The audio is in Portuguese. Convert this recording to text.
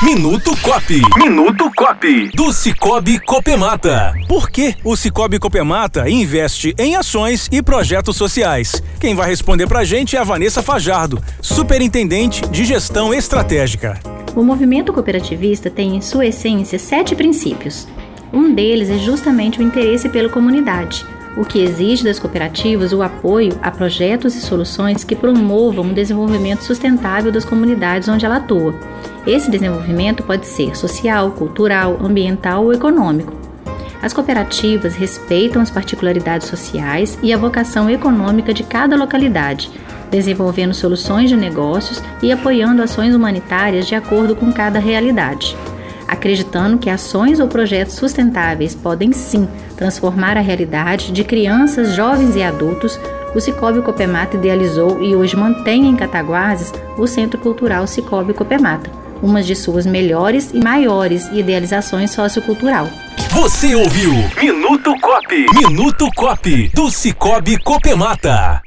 Minuto Cop. Minuto Cop. Do Cicobi Copemata. Por que o Cicobi Copemata investe em ações e projetos sociais? Quem vai responder pra gente é a Vanessa Fajardo, superintendente de gestão estratégica. O movimento cooperativista tem em sua essência sete princípios. Um deles é justamente o interesse pela comunidade o que exige das cooperativas o apoio a projetos e soluções que promovam o desenvolvimento sustentável das comunidades onde ela atua. Esse desenvolvimento pode ser social, cultural, ambiental ou econômico. As cooperativas respeitam as particularidades sociais e a vocação econômica de cada localidade, desenvolvendo soluções de negócios e apoiando ações humanitárias de acordo com cada realidade acreditando que ações ou projetos sustentáveis podem sim transformar a realidade de crianças, jovens e adultos, o Cicobi Copemata idealizou e hoje mantém em Cataguases o Centro Cultural Cicobi Copemata, uma de suas melhores e maiores idealizações sociocultural. Você ouviu Minuto Cop, Minuto Cop do Cicobi Copemata.